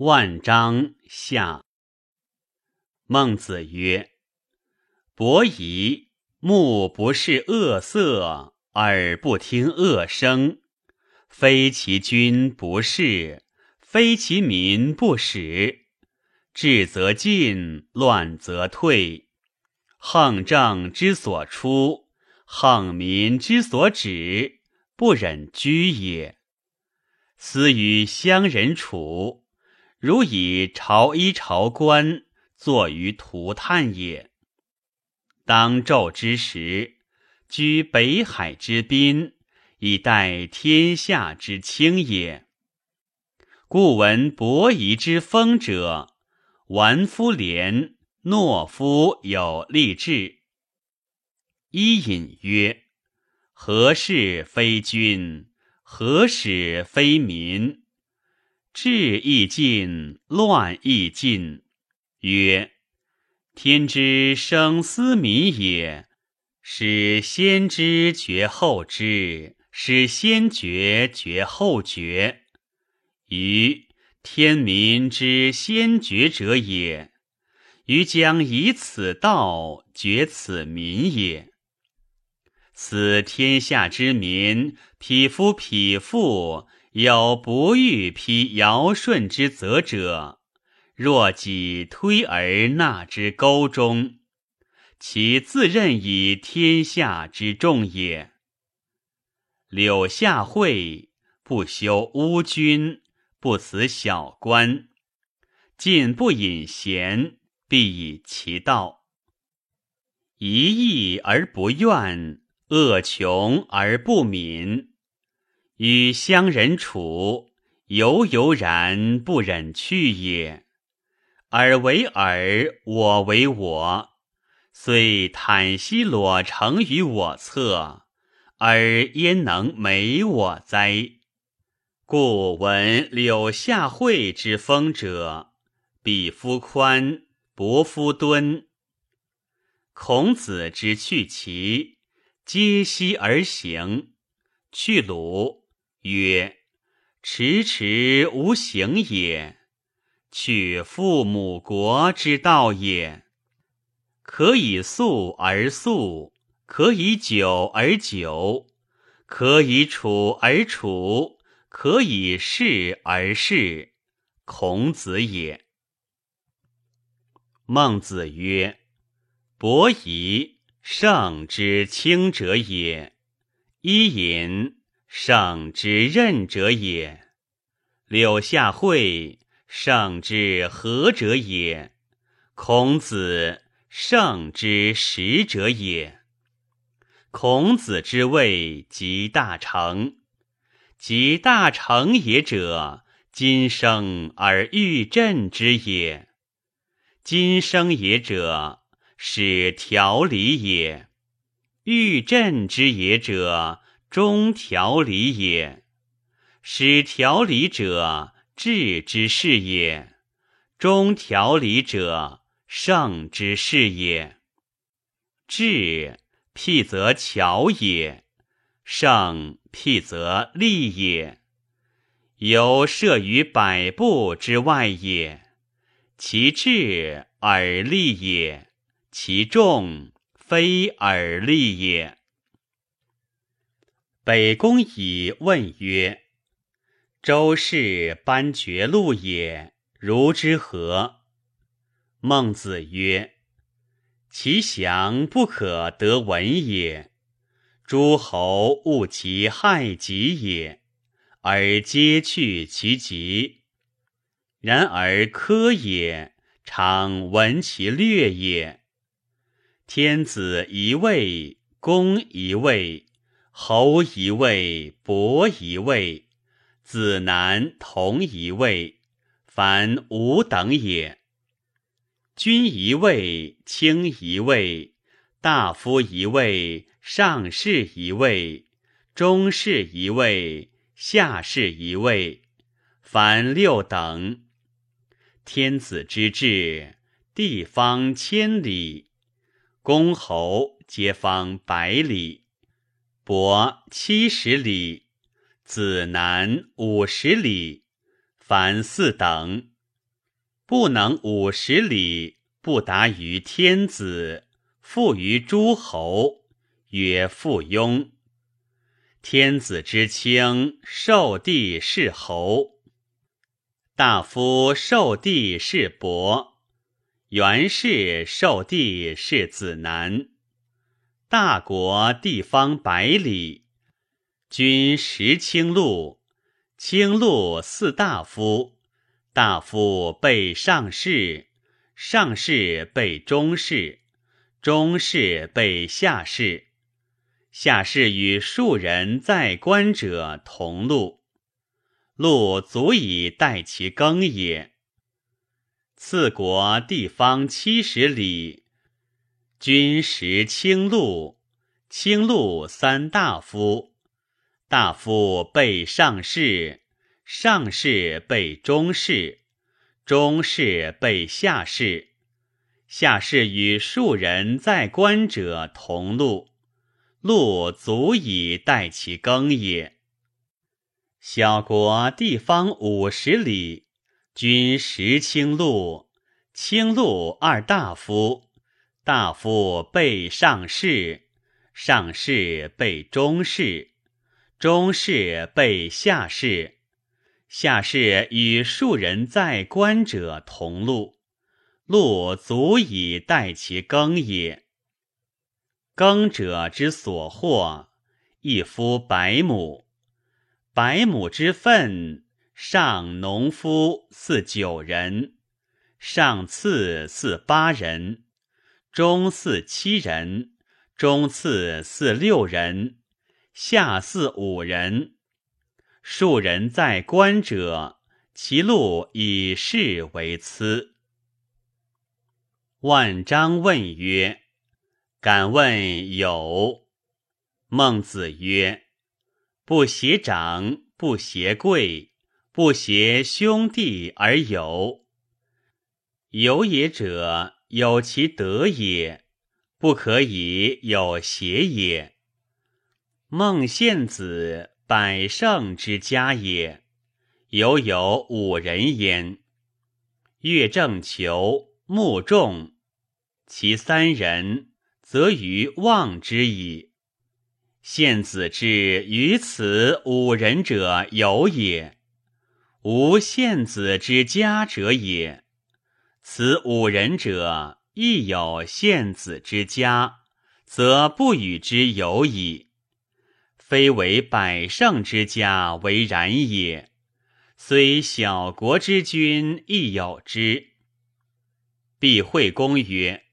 万章下。孟子曰：“伯夷，目不视恶色，耳不听恶声，非其君不视，非其民不使。治则进，乱则退。横政之所出，横民之所止，不忍居也。思与乡人处。”如以朝衣朝冠坐于涂炭也。当昼之时，居北海之滨，以待天下之清也。故闻伯夷之风者，玩夫廉，懦夫有立志。伊尹曰：“何事非君？何使非民？”治亦尽，乱亦尽。曰：天之生斯民也，使先知绝后知，使先觉绝后觉。于天民之先觉者也，于将以此道觉此民也。此天下之民，匹夫匹妇。有不欲披尧舜之责者，若己推而纳之沟中，其自任以天下之重也。柳下惠不修乌君，不辞小官，进不隐贤，必以其道。一义而不怨，恶穷而不敏。与乡人处，犹悠然不忍去也。尔为尔，我为我，虽坦兮裸成于我侧，而焉能美我哉？故闻柳下惠之风者，彼夫宽，伯夫敦。孔子之去齐，皆息而行；去鲁。曰：迟迟无行也，取父母国之道也。可以速而速，可以久而久，可以处而处，可以事而事。孔子也。孟子曰：伯夷，圣之轻者也。伊尹。圣之任者也，柳下惠圣之和者也，孔子圣之实者也。孔子之谓即大成，即大成也者，今生而欲振之也。今生也者，使调理也；欲振之也者。中调理也，使调理者治之事也；中调理者圣之事也。治辟则巧也，圣辟则利也。由设于百步之外也。其治而利也，其众非而利也。北宫以问曰：“周氏班绝路也，如之何？”孟子曰：“其祥不可得闻也。诸侯恶其害己也，而皆去其疾；然而科也，常闻其略也。天子一位，公一位。”侯一位，伯一位，子男同一位，凡吾等也。君一位，卿一位，大夫一位，上士一位，中士一位，下士一位，凡六等。天子之治，地方千里，公侯皆方百里。伯七十里，子男五十里，凡四等，不能五十里，不达于天子，复于诸侯，曰附庸。天子之轻，受地是侯；大夫受地是伯；元氏受地是子男。大国地方百里，君十卿禄，卿禄四大夫。大夫备上士，上士备中士，中士备下士。下士与庶人在官者同禄，禄足以待其耕也。次国地方七十里，君食清禄，清禄三大夫，大夫备上士。上士备中士，中士备下士，下士与庶人在官者同禄，禄足以待其耕也。小国地方五十里，君食清禄，清禄二大夫，大夫备上士，上士备中士，中士备下士。下士与庶人在官者同禄，禄足以待其耕也。耕者之所获，一夫百亩，百亩之分，上农夫四九人，上次四八人，中四七人，中次四六人，下四五人。数人在官者，其禄以士为疵。万章问曰：“敢问有？”孟子曰：“不挟长，不挟贵，不挟兄弟而友。有也者，有其德也，不可以有邪也。”孟献子。百乘之家也，犹有五人焉。乐正求、目仲，其三人，则于望之矣。献子之于此五人者有也，无献子之家者也。此五人者亦有献子之家，则不与之有矣。非为百胜之家为然也，虽小国之君亦有之。必惠公曰：“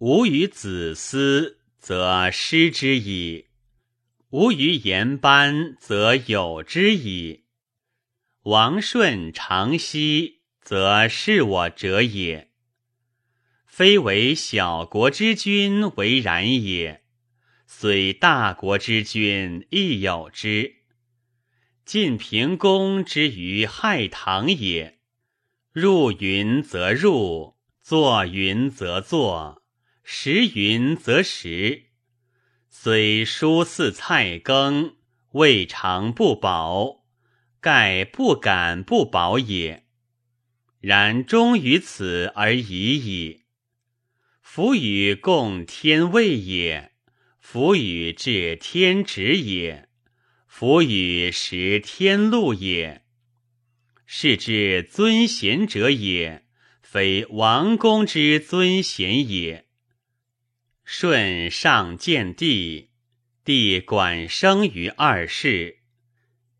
吾与子思，则失之矣；吾与言班，则有之矣。王顺、长息，则是我者也。非为小国之君为然也。”虽大国之君亦有之。晋平公之于害唐也，入云则入，坐云则坐，食云则食。虽书似菜羹，未尝不饱，盖不敢不饱也。然终于此而已矣。夫与共天位也。夫与治天职也，夫与识天禄也。是之尊贤者也，非王公之尊贤也。舜上见帝，帝管生于二世，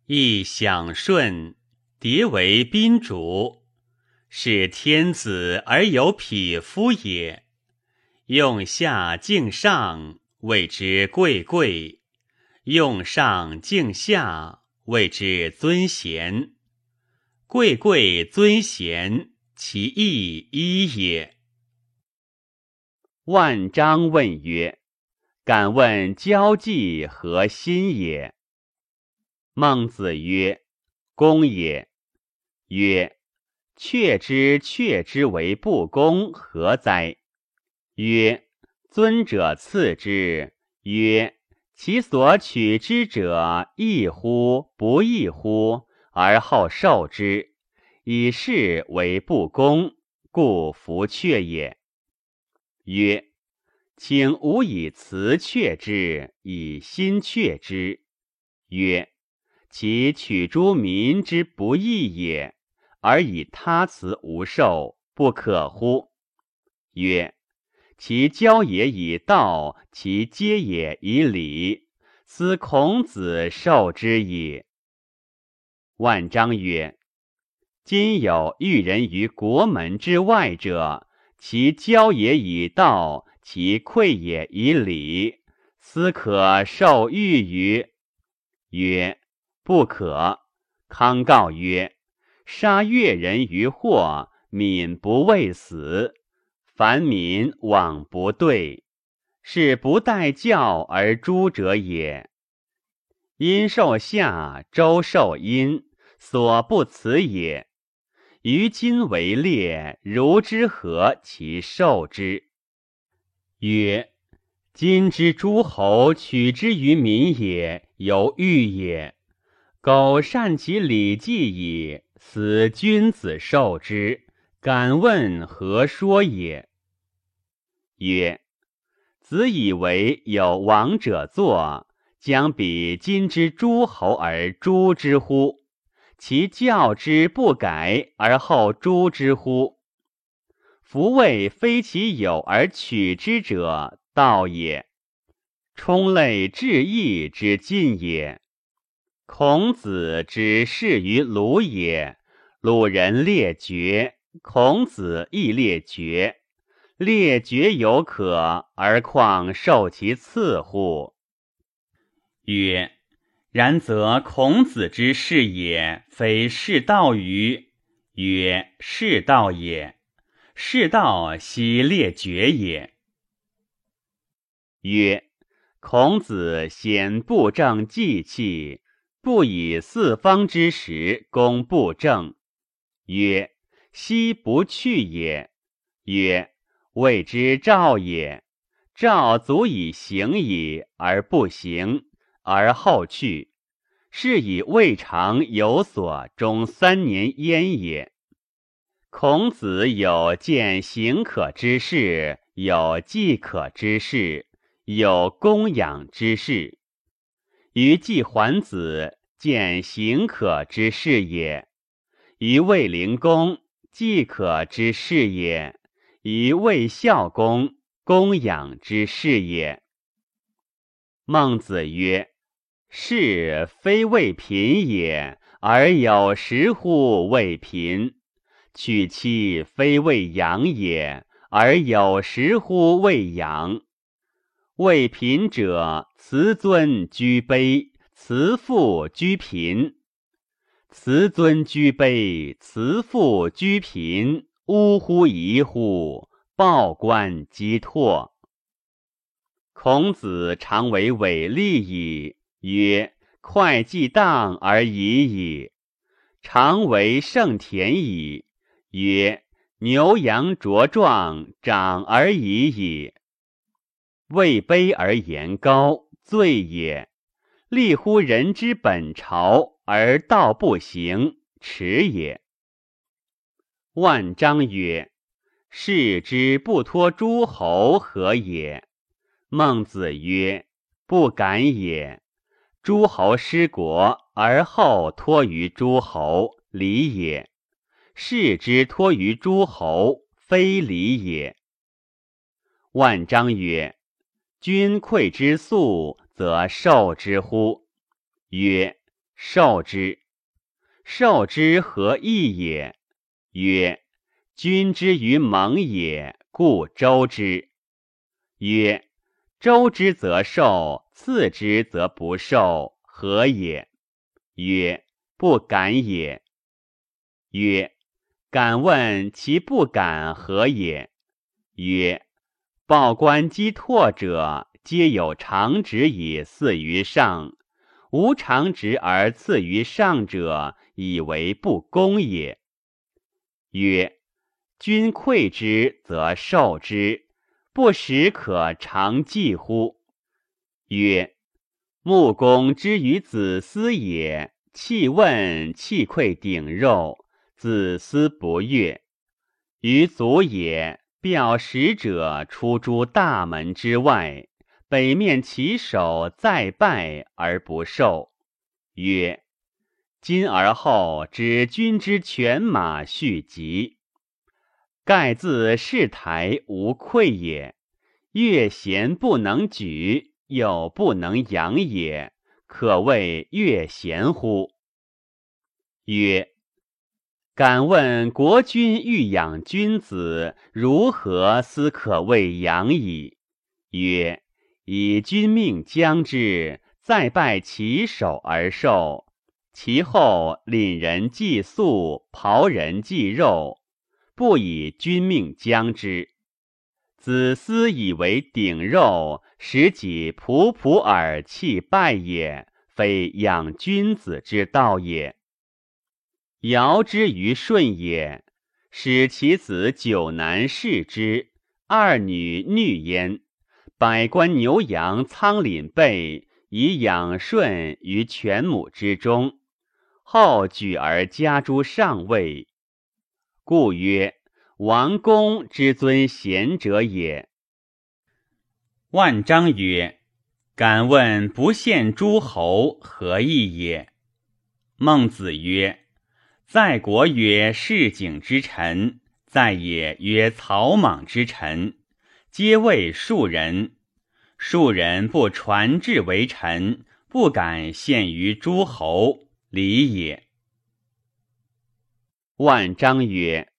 亦享舜，迭为宾主，是天子而有匹夫也。用下敬上。谓之贵贵，用上敬下，谓之尊贤。贵贵尊贤，其义一也。万章问曰：“敢问交际何心也？”孟子曰：“公也。”曰：“却之却之为不公，何哉？”曰。尊者赐之，曰：“其所取之者，义乎？不义乎？而后受之，以是为不公，故弗却也。曰：请吾以辞却之，以心却之。曰：其取诸民之不义也，而以他辞无受，不可乎？曰：其交也以道，其接也以礼，斯孔子受之矣。万章曰：今有遇人于国门之外者，其交也以道，其馈也以礼，斯可受遇于？曰：不可。康告曰：杀越人于祸，民不畏死。凡民往不对，是不待教而诛者也。殷受夏，周受殷，所不辞也。于今为烈，如之何其受之？曰：今之诸侯取之于民也，犹豫也。苟善其礼记矣，此君子受之。敢问何说也？曰：子以为有王者作，将比今之诸侯而诛之乎？其教之不改而后诛之乎？夫谓非其有而取之者，道也。充类至义之尽也。孔子之事于鲁也，鲁人列爵，孔子亦列爵。列爵有可，而况受其赐乎？曰：然则孔子之事也，非是道于？曰：是道也。是道悉列爵也。曰：孔子先布政祭器。不以四方之时攻布政，曰：昔不去也。曰：谓之赵也。赵足以行矣，而不行，而后去，是以未尝有所终三年焉也。孔子有见行可之事，有计可之事，有供养之事。于季桓子见行可之事也，于卫灵公祭可之事也，于卫孝公供养之事也。孟子曰：“是非为贫也，而有时乎为贫；娶妻非为养也，而有时乎为养。”为贫者，慈尊居卑，慈父居贫；慈尊居卑，慈父居贫，呜呼疑乎！报官击拓。孔子常为伟立矣，曰：“会计当而已矣。”常为盛田矣，曰：“牛羊茁壮，长而已矣。”位卑而言高，罪也；立乎人之本朝而道不行，耻也。万章曰：“士之不托诸侯，何也？”孟子曰：“不敢也。诸侯失国而后托于诸侯，礼也；士之托于诸侯，非礼也。”万章曰。君馈之粟，则受之乎？曰：受之。受之何益也？曰：君之于盟也，故周之。曰：周之则受，次之则不受，何也？曰：不敢也。曰：敢问其不敢何也？曰：报官击拓者，皆有常直以次于上；无常直而次于上者，以为不公也。曰：君馈之，则受之，不使可常计乎？曰：穆公之于子思也，弃问弃馈鼎肉，子思不悦。于足也，表使者出诸大门之外，北面起手再拜而不受，曰：“今而后知君之犬马续疾，盖自世台无愧也。越贤不能举，又不能养也，可谓越贤乎？”曰。敢问国君欲养君子，如何思可谓养矣？曰：以君命将之，再拜其首而受，其后领人祭粟，刨人祭肉，不以君命将之。子思以为鼎肉，使己仆仆而弃拜也，非养君子之道也。尧之于舜也，使其子九男侍之，二女女焉。百官牛羊仓廪备，以养舜于犬母之中。后举而加诸上位，故曰王公之尊贤者也。万章曰：“敢问不献诸侯，何意也？”孟子曰。在国曰市井之臣，在野曰草莽之臣，皆谓庶人。庶人不传志为臣，不敢献于诸侯，礼也。万章曰：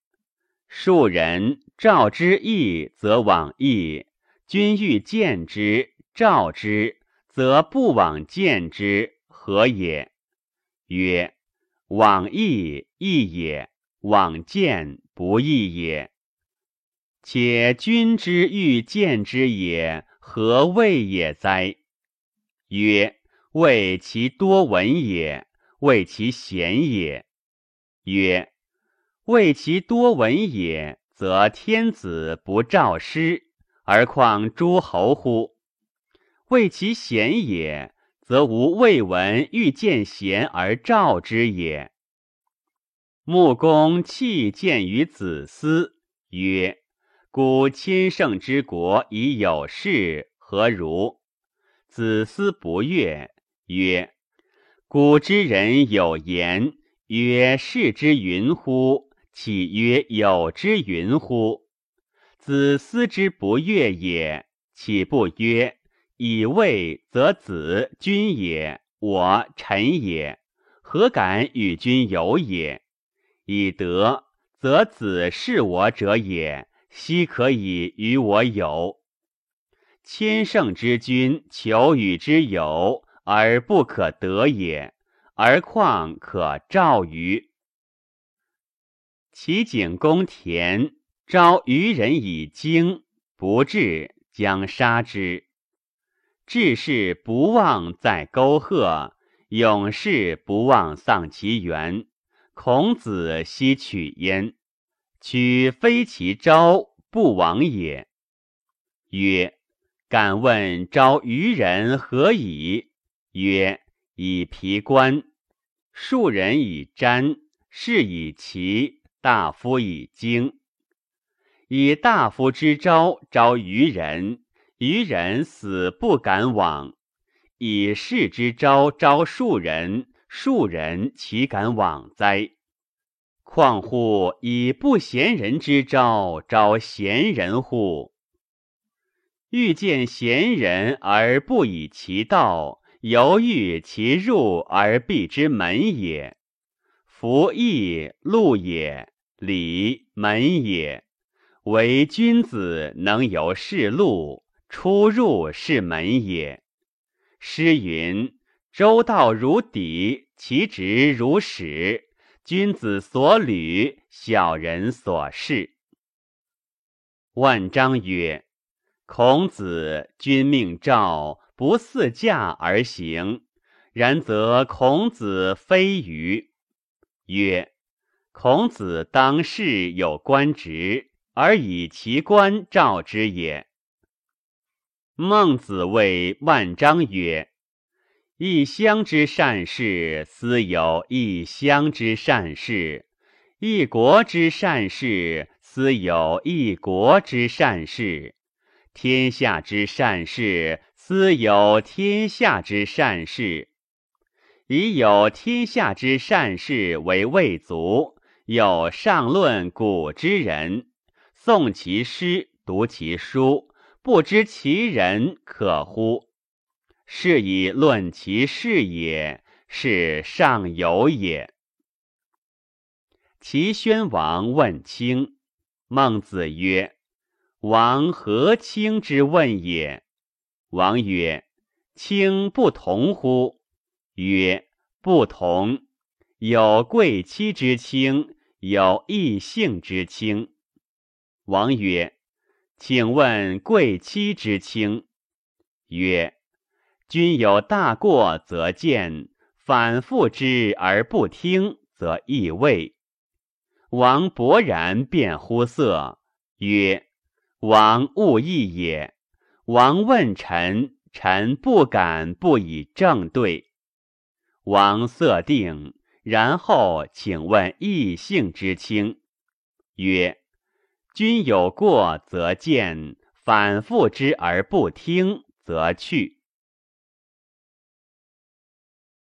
庶人召之义，则往义；君欲见之，召之，则不往见之，何也？曰。往义义也，往见不义也。且君之欲见之也，何谓也哉？曰：谓其多闻也，谓其贤也。曰：谓其多闻也，则天子不召师，而况诸侯乎？谓其贤也。则无未闻欲见贤而召之也。穆公弃见于子思，曰：“古亲圣之国已有事，何如？”子思不悦，曰：“古之人有言，曰：‘事之云乎？’岂曰有之云乎？子思之不悦也，岂不曰？”以位则子君也，我臣也，何敢与君有也？以德则子是我者也，奚可以与我有？千乘之君，求与之有而不可得也，而况可召于？齐景公田招愚人以精，不至，将杀之。志士不忘在沟壑，勇士不忘丧其源。孔子奚取焉？取非其招，不往也。曰：敢问招愚人何以？曰：以皮冠。庶人以毡，士以奇，大夫以经。以大夫之招招愚人。愚人死不敢往，以士之招招庶人，庶人岂敢往哉？况乎以不贤人之招招贤人乎？欲见贤人而不以其道，犹豫其入而闭之门也。夫义路也，礼门也。唯君子能由是路。出入是门也。诗云：“周道如砥，其直如矢。君子所履，小人所视。”万章曰：“孔子君命召，不似驾而行。然则孔子非愚。”曰：“孔子当世有官职，而以其官召之也。”孟子谓万章曰：“一乡之善事，斯有一乡之善事；一国之善事，斯有一国之善事；天下之善事，斯有天下之善事。以有天下之善事为未足，有上论古之人，诵其诗，读其书，不知其人可乎？是以论其事也，是上有也。齐宣王问卿，孟子曰：“王何卿之问也？”王曰：“卿不同乎？”曰：“不同。有贵戚之卿，有异姓之卿。”王曰：“请问贵戚之卿。”曰：“君有大过则谏，反复之而不听，则易位。”王勃然变乎色，曰：“王勿意也。王问臣，臣不敢不以正对。”王色定，然后请问异姓之卿，曰：“君有过则谏，反复之而不听，则去。”